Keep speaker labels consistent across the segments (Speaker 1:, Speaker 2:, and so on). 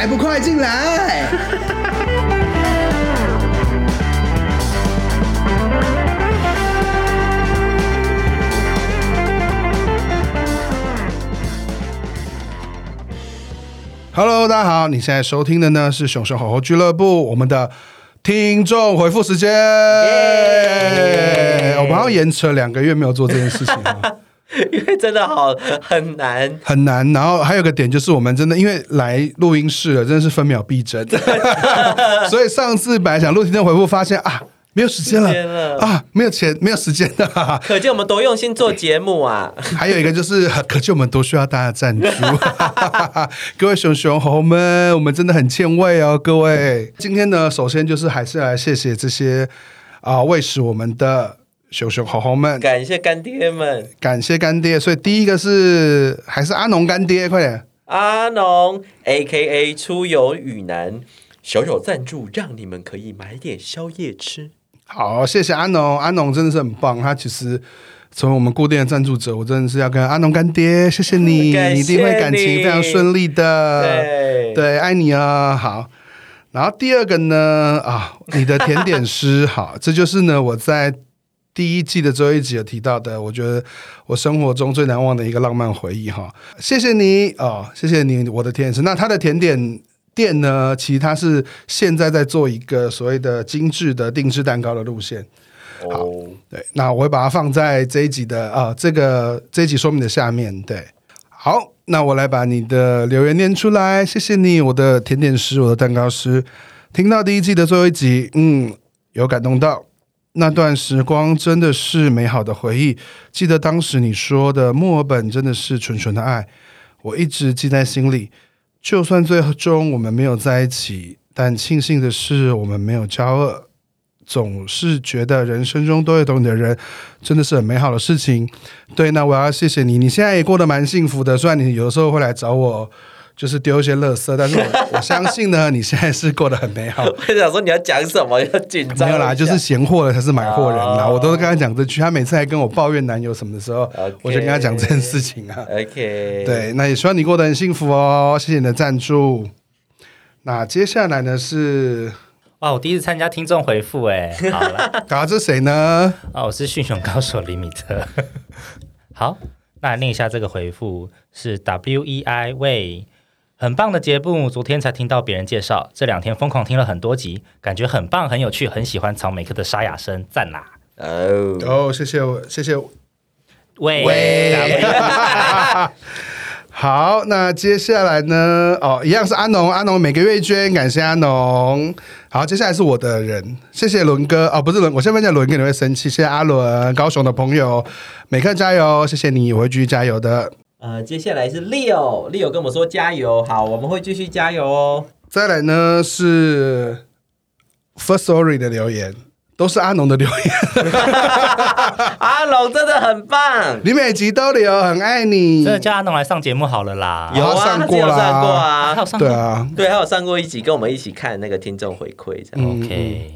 Speaker 1: 还不快进来！Hello，大家好，你现在收听的呢是熊熊猴猴俱乐部，我们的听众回复时间。我们好像延迟了两个月没有做这件事情。
Speaker 2: 因为真的好很难
Speaker 1: 很难，然后还有个点就是我们真的因为来录音室了，真的是分秒必争，所以上次本来想录听众回复，发现啊没有时间了，了啊没有钱没有时间了，
Speaker 2: 可见我们多用心做节目啊！
Speaker 1: 还有一个就是可见我们多需要大家赞助，各位熊熊猴们，我们真的很欠喂哦，各位。今天呢，首先就是还是来谢谢这些啊喂食我们的。熊熊猴猴们，
Speaker 2: 感谢干爹们，
Speaker 1: 感谢干爹。所以第一个是还是阿农干爹，快点！
Speaker 2: 阿农 A.K.A. 出游与男小小赞助，让你们可以买点宵夜吃。
Speaker 1: 好，谢谢阿农，阿农真的是很棒。他其实成为我们固定的赞助者，我真的是要跟阿农干爹，谢谢你 一定会感情非常顺利的。对，对，爱你啊！好，然后第二个呢？啊，你的甜点师，好，这就是呢，我在。第一季的最后一集有提到的，我觉得我生活中最难忘的一个浪漫回忆哈，谢谢你哦，谢谢你，我的甜点师。那他的甜点店呢，其实他是现在在做一个所谓的精致的定制蛋糕的路线。好，对，那我会把它放在这一集的啊、呃，这个这一集说明的下面。对，好，那我来把你的留言念出来，谢谢你，我的甜点师，我的蛋糕师。听到第一季的最后一集，嗯，有感动到。那段时光真的是美好的回忆。记得当时你说的墨尔本真的是纯纯的爱，我一直记在心里。就算最终我们没有在一起，但庆幸的是我们没有交恶。总是觉得人生中都有懂你的人，真的是很美好的事情。对，那我要谢谢你。你现在也过得蛮幸福的，虽然你有的时候会来找我。就是丢一些垃圾，但是我，我相信呢，你现在是过得很美好。
Speaker 2: 我想说你要讲什么，要紧张。
Speaker 1: 没有啦，就是嫌货的才是买货人啦。Oh. 我都是跟他讲这句，他每次还跟我抱怨男友什么的时候，Okay. 我就跟他讲这件事情啊。OK，对，那也希望你过得很幸福哦。谢谢你的赞助。那接下来呢是，
Speaker 3: 哇，我第一次参加听众回复，哎，好了，
Speaker 1: 搞这谁呢？
Speaker 3: 哦，我是驯熊高手李米特。好，那念一下这个回复是 W E I 喂。很棒的节目，昨天才听到别人介绍，这两天疯狂听了很多集，感觉很棒，很有趣，很喜欢曹美克的沙哑声，赞啦！
Speaker 1: 哦哦，谢谢我，谢谢
Speaker 3: 喂喂，
Speaker 1: 好，那接下来呢？哦，一样是阿农，阿农每个月捐，感谢阿农。好，接下来是我的人，谢谢伦哥哦，不是伦，我先问一下伦哥，你会生气？谢谢阿伦，高雄的朋友，美克加油，谢谢你，我会继续加油的。
Speaker 2: 呃，接下来是 Leo，Leo 跟我们说加油，好，我们会继续加油哦。
Speaker 1: 再来呢是 Firstory 的留言，都是阿农的留言。
Speaker 2: 阿农真的很棒，
Speaker 1: 你每集都留，很爱你。
Speaker 3: 真的叫阿农来上节目好了啦。
Speaker 2: 有啊，
Speaker 1: 上过啦，
Speaker 2: 上过啊，
Speaker 3: 他有上过，
Speaker 1: 对啊，
Speaker 2: 对，他有上过一集，跟我们一起看那个听众回馈，这样、嗯、
Speaker 3: OK。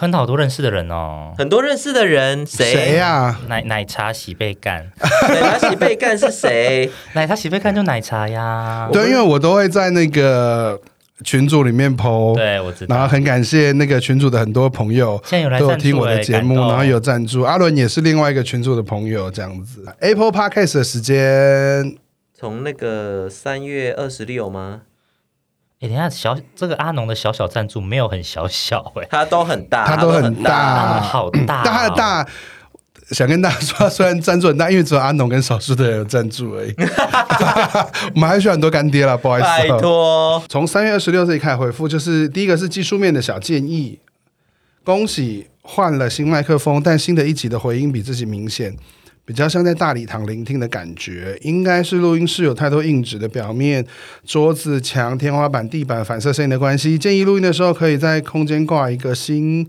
Speaker 3: 看到好多认识的人哦，
Speaker 2: 很多认识的人，谁
Speaker 1: 谁呀、
Speaker 3: 奶奶茶洗被干，
Speaker 2: 奶茶洗被干是谁？
Speaker 3: 奶茶洗被干就奶茶呀。
Speaker 1: 对，因为我都会在那个群组里面 po，
Speaker 3: 对，我知道。
Speaker 1: 然后很感谢那个群组的很多朋友，
Speaker 3: 现在有来
Speaker 1: 都有听我的节目，然后有赞助。阿伦也是另外一个群组的朋友，这样子。Apple Podcast 的时间，
Speaker 2: 从那个三月二十六吗？
Speaker 3: 哎，等下小这个阿农的小小赞助没有很小小哎，
Speaker 2: 他都很大，
Speaker 1: 他都很大，
Speaker 3: 好大，
Speaker 1: 但他的大，想跟大家说，虽然赞助很大，因为只有阿农跟少数的人有赞助而已。我们还需要很多干爹了，不好意思，
Speaker 2: 拜托。
Speaker 1: 从三月二十六这里开始回复，就是第一个是技术面的小建议。恭喜换了新麦克风，但新的一集的回音比自己明显。比较像在大礼堂聆听的感觉，应该是录音室有太多硬纸的表面，桌子、墙、天花板、地板反射声音的关系。建议录音的时候可以在空间挂一个新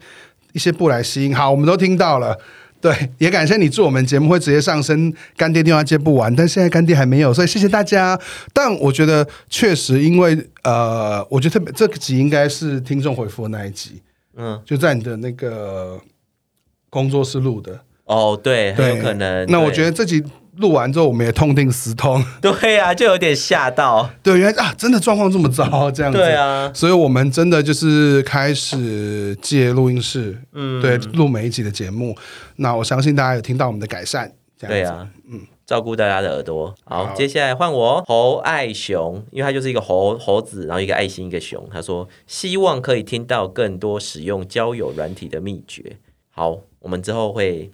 Speaker 1: 一些布来吸音。好，我们都听到了。对，也感谢你祝我们节目会直接上升，干爹电话接不完，但现在干爹还没有，所以谢谢大家。但我觉得确实，因为呃，我觉得特别这个集应该是听众回复的那一集，嗯，就在你的那个工作室录的。
Speaker 2: 哦，对，很有可能。
Speaker 1: 那我觉得这集录完之后，我们也痛定思痛。
Speaker 2: 对呀、啊，就有点吓到。
Speaker 1: 对，原来啊，真的状况这么糟，这样子。
Speaker 2: 对啊，
Speaker 1: 所以我们真的就是开始借录音室，嗯，对，录每一集的节目。那我相信大家有听到我们的改善。这样子。对啊，嗯，
Speaker 2: 照顾大家的耳朵。好，好接下来换我侯爱熊，因为他就是一个猴猴子，然后一个爱心，一个熊。他说希望可以听到更多使用交友软体的秘诀。好，我们之后会。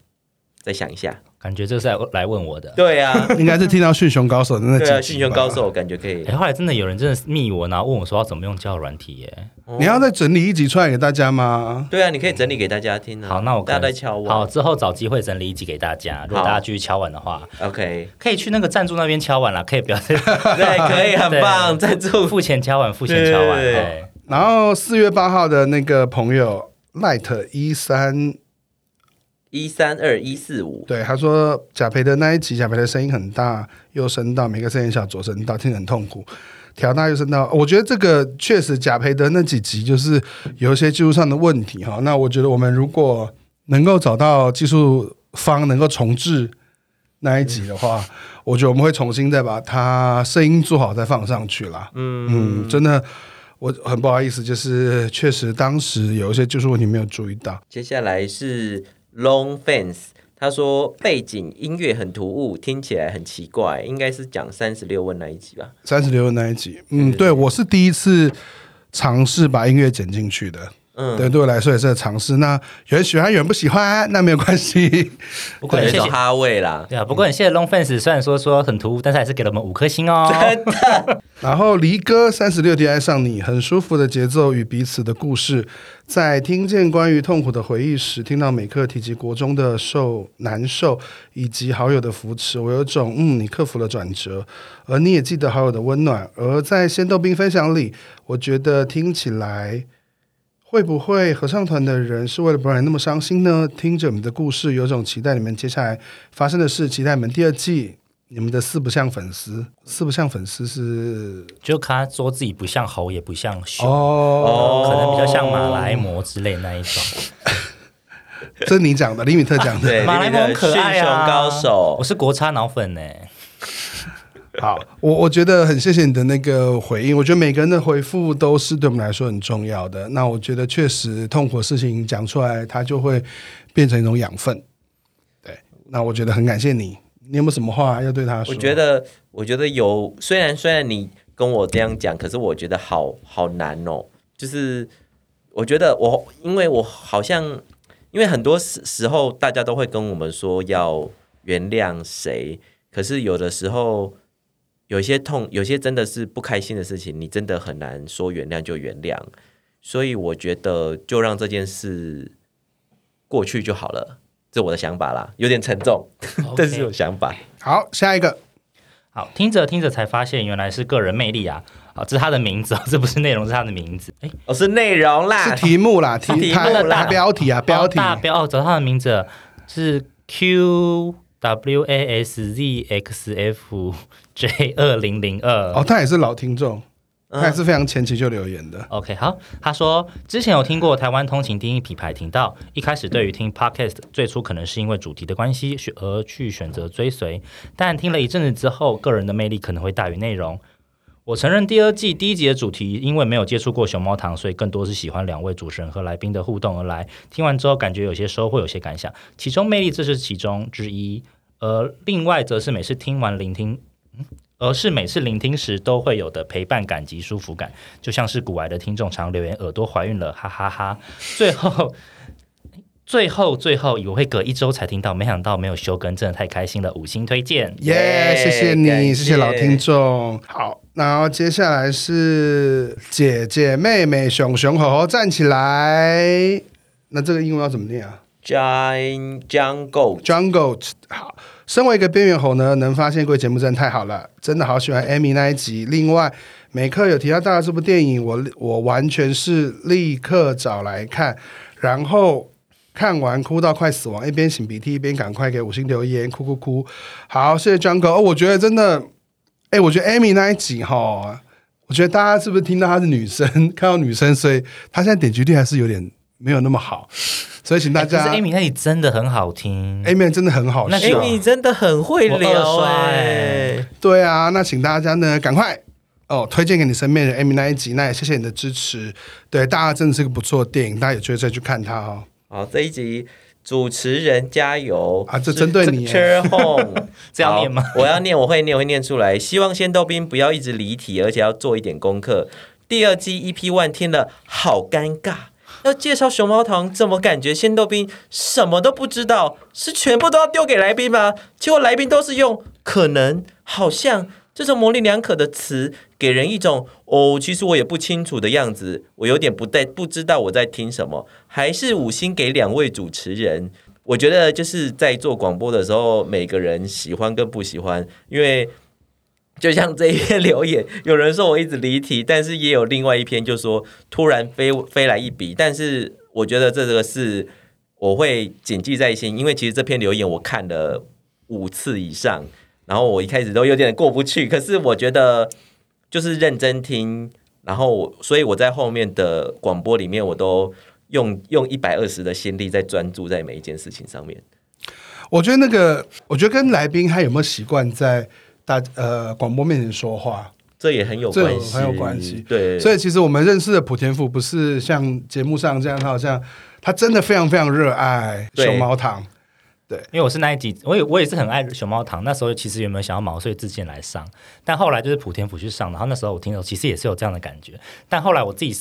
Speaker 2: 再想一下，
Speaker 3: 感觉这是来来问我的。
Speaker 2: 对啊，
Speaker 1: 应该是听到驯熊高手的那几集。
Speaker 2: 对啊，驯熊高手感觉可以。
Speaker 3: 哎，后来真的有人真的密我，然后问我说要怎么用交友软体耶？
Speaker 1: 你要再整理一集出来给大家吗？
Speaker 2: 对啊，你可以整理给大家听啊。
Speaker 3: 好，那我
Speaker 2: 大家在敲碗。
Speaker 3: 好，之后找机会整理一集给大家。如果大家继续敲碗的话
Speaker 2: ，OK，
Speaker 3: 可以去那个赞助那边敲碗了，可以不要。对，
Speaker 2: 可以，很棒。赞助
Speaker 3: 付钱敲碗，付钱敲碗。对。
Speaker 1: 然后四月八号的那个朋友 Light 一三。
Speaker 2: 一三二一四五，
Speaker 1: 对，他说贾培的那一集，贾培的声音很大，又声道，每个声音小，左声道，听得很痛苦，调大又声道。我觉得这个确实，贾培的那几集就是有一些技术上的问题哈。那我觉得我们如果能够找到技术方能够重置那一集的话，嗯、我觉得我们会重新再把它声音做好，再放上去啦。嗯嗯，真的，我很不好意思，就是确实当时有一些技术问题没有注意到。
Speaker 2: 接下来是。Long Fans，他说背景音乐很突兀，听起来很奇怪，应该是讲三十六问那一集吧？
Speaker 1: 三十六问那一集，嗯，对，我是第一次尝试把音乐剪进去的。嗯，对，对我来说也是个尝试。那有人喜欢，有人不喜欢，那没有关系。
Speaker 3: 不过谢谢
Speaker 2: 哈味啦，
Speaker 3: 对啊。不过很谢谢 Long Fence，虽然说说很突兀，但是还是给了我们五颗星哦。真的。
Speaker 1: 然后离歌三十六天爱上你，很舒服的节奏与彼此的故事。在听见关于痛苦的回忆时，听到每克提及国中的受难受，以及好友的扶持，我有种嗯，你克服了转折，而你也记得好友的温暖。而在仙豆冰分享里，我觉得听起来。会不会合唱团的人是为了不让你那么伤心呢？听着你们的故事，有种期待你们接下来发生的事，期待你们第二季。你们的四不像粉丝，四不像粉丝是
Speaker 3: 就他说自己不像猴，也不像熊，哦，可能比较像马来貘之类那一种。
Speaker 1: 这是你讲的，李米特讲的。
Speaker 3: 马来貘可爱啊，
Speaker 2: 高手，
Speaker 3: 我是国差脑粉呢。
Speaker 1: 好，我我觉得很谢谢你的那个回应。我觉得每个人的回复都是对我们来说很重要的。那我觉得确实痛苦的事情讲出来，它就会变成一种养分。对，那我觉得很感谢你。你有没有什么话要对他说？
Speaker 2: 我觉得，我觉得有。虽然虽然你跟我这样讲，可是我觉得好好难哦。就是我觉得我，因为我好像，因为很多时时候大家都会跟我们说要原谅谁，可是有的时候。有些痛，有些真的是不开心的事情，你真的很难说原谅就原谅。所以我觉得就让这件事过去就好了，这是我的想法啦，有点沉重. 但是有想法。
Speaker 1: 好，下一个，
Speaker 3: 好，听着听着才发现原来是个人魅力啊！啊，这是他的名字，这不是内容，是他的名字。哎，
Speaker 2: 哦，是内容啦，
Speaker 1: 是题目啦，题题目的大标题啊，标题
Speaker 3: 大标哦，找他的名字是 Q。W A S Z X F J 二零零二
Speaker 1: 哦，他也是老听众，他也是非常前期就留言的。
Speaker 3: OK，好，他说之前有听过台湾通勤第一品牌频道，一开始对于听 Podcast 最初可能是因为主题的关系而去选择追随，但听了一阵子之后，个人的魅力可能会大于内容。我承认第二季第一集的主题，因为没有接触过熊猫堂，所以更多是喜欢两位主持人和来宾的互动而来。听完之后，感觉有些收获，有些感想。其中魅力，这是其中之一。而另外，则是每次听完聆听，而是每次聆听时都会有的陪伴感及舒服感，就像是古来的听众常留言耳朵怀孕了，哈哈哈，最后，最后，最后，以为会隔一周才听到，没想到没有休更，真的太开心了。五星推荐，
Speaker 1: 耶谢谢你，谢谢老听众。好。然后接下来是姐姐妹妹熊熊猴猴站起来。那这个英文要怎么念啊
Speaker 2: ？Jungle
Speaker 1: Jungle 好，身为一个边缘猴呢，能发现贵节目真的太好了，真的好喜欢 Amy 那一集。另外，美克有提到大家这部电影，我我完全是立刻找来看，然后看完哭到快死亡，一边擤鼻涕一边赶快给五星留言，哭哭哭。好，谢谢 Jungle。哦，我觉得真的，哎，我觉得 Amy 那一集哈、我觉得大家是不是听到她是女生，看到女生，所以她现在点击率还是有点没有那么好。所以请大家，
Speaker 3: 欸、Amy 那里真的很好听
Speaker 1: ，Amy 真的很好笑
Speaker 2: ，Amy 真的很会聊哎、
Speaker 1: 欸，对啊，那请大家呢赶快哦推荐给你身边的 Amy 那一集，那也谢谢你的支持，对大家真的是个不错的电影，大家有机会再去看它哦。
Speaker 2: 好，这一集主持人加油
Speaker 1: 啊，这针对你
Speaker 2: ，Cheer Home，
Speaker 3: 这样念吗？
Speaker 2: 我要念，我会念，我会念出来。希望仙豆兵不要一直离题，而且要做一点功课。第二季 EP One 听了好尴尬。要介绍熊猫糖，怎么感觉仙豆冰什么都不知道？是全部都要丢给来宾吗？结果来宾都是用可能、好像这种模棱两可的词，给人一种哦，其实我也不清楚的样子。我有点不带，不知道。我在听什么。还是五星给两位主持人。我觉得就是在做广播的时候，每个人喜欢跟不喜欢，因为。就像这一篇留言，有人说我一直离题，但是也有另外一篇就说突然飞飞来一笔，但是我觉得这个是我会谨记在心，因为其实这篇留言我看了五次以上，然后我一开始都有点过不去，可是我觉得就是认真听，然后所以我在后面的广播里面，我都用用一百二十的心力在专注在每一件事情上面。
Speaker 1: 我觉得那个，我觉得跟来宾他有没有习惯在。大呃，广播面前说话，
Speaker 2: 这也很有关系，
Speaker 1: 很有关系。
Speaker 2: 对，
Speaker 1: 所以其实我们认识的普田府不是像节目上这样，他好像他真的非常非常热爱熊猫堂。对，
Speaker 3: 因为我是那一集，我也我也是很爱熊猫堂。那时候其实有没有想要毛遂自荐来上？但后来就是普田府去上，然后那时候我听到其实也是有这样的感觉。但后来我自己。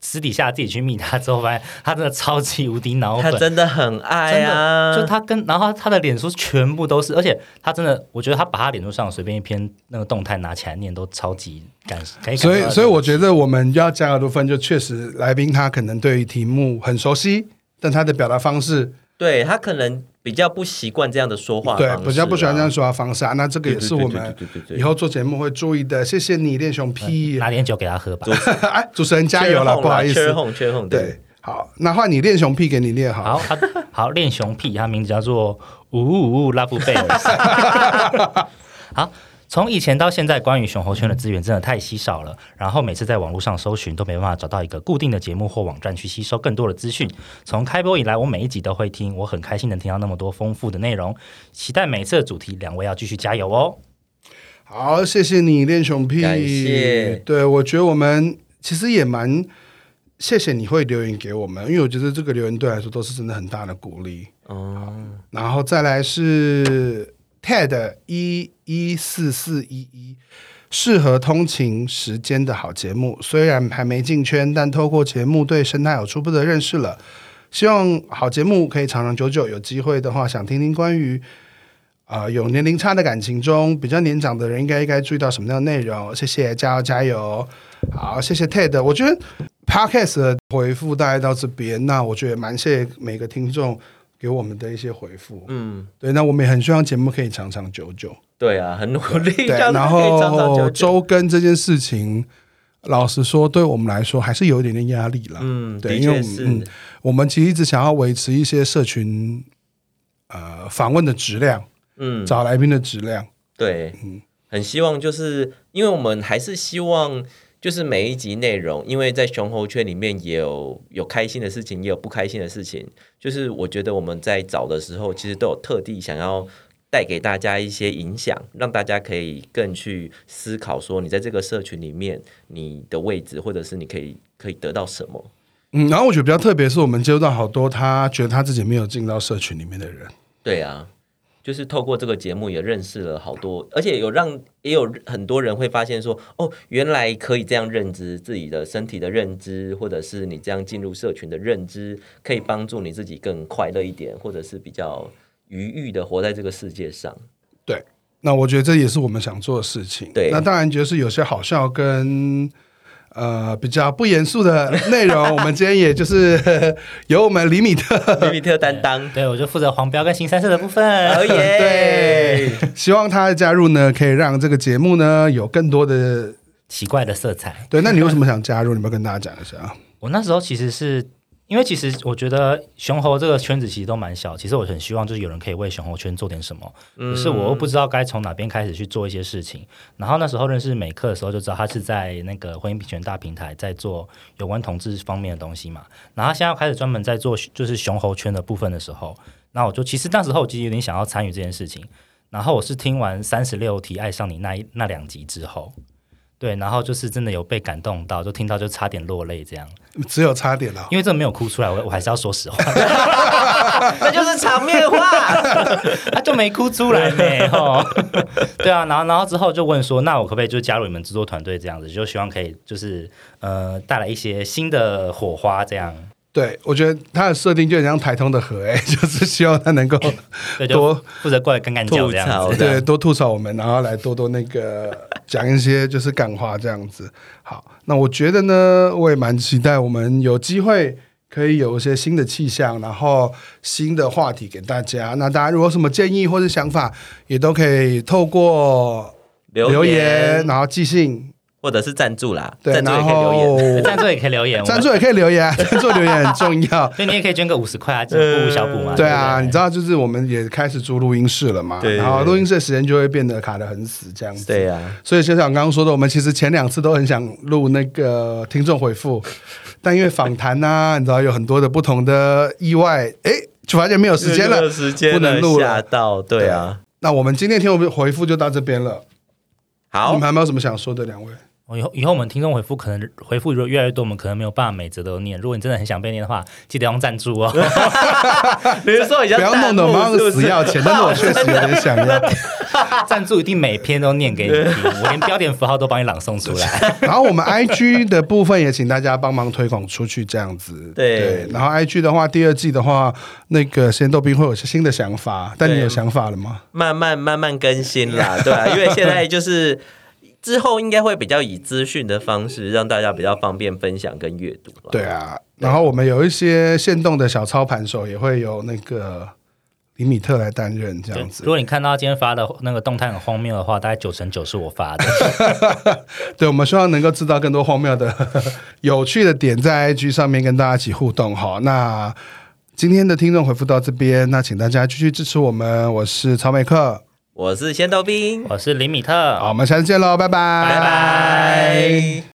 Speaker 3: 私底下自己去密他之后，发现他真的超级无敌脑 粉，
Speaker 2: 他真的很爱啊！
Speaker 3: 就他跟然后他的脸书全部都是，而且他真的，我觉得他把他脸书上随便一篇那个动态拿起来念，都超级感。
Speaker 1: 所以，所以我觉得我们要加的部分，就确实来宾他可能对于题目很熟悉，但他的表达方式，
Speaker 2: 对他可能。比较不习惯这样的说话，对，
Speaker 1: 比较不喜欢这样说话方式啊。那这个也是我们以后做节目会注意的。谢谢你，练熊屁，
Speaker 3: 拿点酒给他喝吧。
Speaker 1: 哎，主持人加油了，不好意思，
Speaker 2: 缺哄缺哄。
Speaker 1: 对，好，那换你练熊屁给你练好。
Speaker 3: 好，好，练熊屁，他名字叫做呜呜呜拉布贝尔。好。从以前到现在，关于熊猴圈的资源真的太稀少了。然后每次在网络上搜寻，都没办法找到一个固定的节目或网站去吸收更多的资讯。从开播以来，我每一集都会听，我很开心能听到那么多丰富的内容。期待每次的主题，两位要继续加油哦！
Speaker 1: 好，谢谢你练熊屁，
Speaker 2: 感谢。
Speaker 1: 对，我觉得我们其实也蛮谢谢你会留言给我们，因为我觉得这个留言对来说都是真的很大的鼓励。哦，然后再来是。TED 一一四四一一，适合通勤时间的好节目。虽然还没进圈，但透过节目对生态有初步的认识了。希望好节目可以长长久久。有机会的话，想听听关于啊、呃、有年龄差的感情中，比较年长的人应该应该注意到什么样的内容。谢谢，加油加油！好，谢谢 TED。我觉得 Podcast 的回复大概到这边，那我觉得蛮谢谢每个听众。给我们的一些回复，嗯，对，那我们也很希望节目可以长长久久。
Speaker 2: 对啊，很努力。
Speaker 1: 对，然后周更这件事情，老实说，对我们来说还是有一点点压力了。嗯，对，因为嗯，我们其实一直想要维持一些社群呃访问的质量，嗯，找来宾的质量。
Speaker 2: 对，嗯，很希望就是因为我们还是希望。就是每一集内容，因为在熊猴圈里面也有有开心的事情，也有不开心的事情。就是我觉得我们在找的时候，其实都有特地想要带给大家一些影响，让大家可以更去思考，说你在这个社群里面你的位置，或者是你可以可以得到什么。
Speaker 1: 嗯，然后我觉得比较特别是我们接触到好多他觉得他自己没有进到社群里面的人。
Speaker 2: 对啊。就是透过这个节目也认识了好多，而且有让也有很多人会发现说，哦，原来可以这样认知自己的身体的认知，或者是你这样进入社群的认知，可以帮助你自己更快乐一点，或者是比较愉悦的活在这个世界上。
Speaker 1: 对，那我觉得这也是我们想做的事情。
Speaker 2: 对，
Speaker 1: 那当然就是有些好笑跟呃比较不严肃的内容，我们今天也就是 由我们李米特
Speaker 2: 李米特担当，
Speaker 3: 对，我就负责黄标跟新三色的部分。
Speaker 2: 哦耶！
Speaker 1: 对，希望他的加入呢，可以让这个节目呢有更多的
Speaker 3: 奇怪的色彩。
Speaker 1: 对，那你为什么想加入？你要跟大家讲一下。
Speaker 3: 我那时候其实是。因为其实我觉得熊猴这个圈子其实都蛮小，其实我很希望就是有人可以为熊猴圈做点什么，可是我又不知道该从哪边开始去做一些事情。然后那时候认识美克的时候就知道他是在那个婚姻平权大平台在做有关同志方面的东西嘛。然后现在开始专门在做就是熊猴圈的部分的时候，那我就其实那时候我其实有点想要参与这件事情。然后我是听完三十六题爱上你那一那两集之后。对，然后就是真的有被感动到，就听到就差点落泪这样。
Speaker 1: 只有差点了，
Speaker 3: 因为这没有哭出来，我我还是要说实话，
Speaker 2: 那就是场面话，
Speaker 3: 他 就没哭出来呢。哦，对啊，然后然后之后就问说，那我可不可以就加入你们制作团队这样子，就希望可以就是呃带来一些新的火花这样。
Speaker 1: 对，我觉得他的设定就很像台通的河，哎，就是希望他能够 多
Speaker 3: 负责过来干干叫这样子，
Speaker 1: 对，多吐槽我们，然后来多多那个讲一些就是干话这样子。好，那我觉得呢，我也蛮期待我们有机会可以有一些新的气象，然后新的话题给大家。那大家如果有什么建议或者想法，也都可以透过留言，然后寄信。
Speaker 2: 或者是赞助啦，
Speaker 1: 对，
Speaker 2: 赞助也可以留言，
Speaker 3: 赞助也可以留言，
Speaker 1: 赞助也可以留言，赞助留言很重要，
Speaker 3: 所以你也可以捐个五十块啊，补补小补嘛。
Speaker 1: 对啊，你知道，就是我们也开始租录音室了嘛，然后录音室的时间就会变得卡的很死，这样子。
Speaker 2: 对啊，
Speaker 1: 所以就像刚刚说的，我们其实前两次都很想录那个听众回复，但因为访谈呐，你知道有很多的不同的意外，哎，就发现没有时间了，不能录了。
Speaker 2: 到对啊，
Speaker 1: 那我们今天听众回复就到这边了。
Speaker 2: 好，
Speaker 1: 你们还没有什么想说的，两位？
Speaker 3: 以后以后我们听众回复可能回复如果越来越多，我们可能没有办法每则都念。如果你真的很想被念的话，记得用赞助哦。
Speaker 2: 比如说，不
Speaker 1: 要弄得我们死要钱，但是我确实有点想要。
Speaker 3: 赞助一定每篇都念给你听，我连标点符号都帮你朗诵出来。
Speaker 1: 然后我们 IG 的部分也请大家帮忙推广出去，这样子。
Speaker 2: 对，
Speaker 1: 对。然后 IG 的话，第二季的话，那个先豆冰会有些新的想法，但你有想法了吗？
Speaker 2: 慢慢慢慢更新啦，对啊，因为现在就是。之后应该会比较以资讯的方式，让大家比较方便分享跟阅读。
Speaker 1: 对啊，然后我们有一些限动的小操盘手，也会有那个李米特来担任这样子。
Speaker 3: 如果你看到今天发的那个动态很荒谬的话，大概九成九是我发的。
Speaker 1: 对，我们希望能够知道更多荒谬的、有趣的点，在 IG 上面跟大家一起互动。好，那今天的听众回复到这边，那请大家继续支持我们。我是曹美克。
Speaker 2: 我是仙豆冰，
Speaker 3: 我是林米特，
Speaker 1: 好，我们下次见喽，拜拜，
Speaker 2: 拜拜。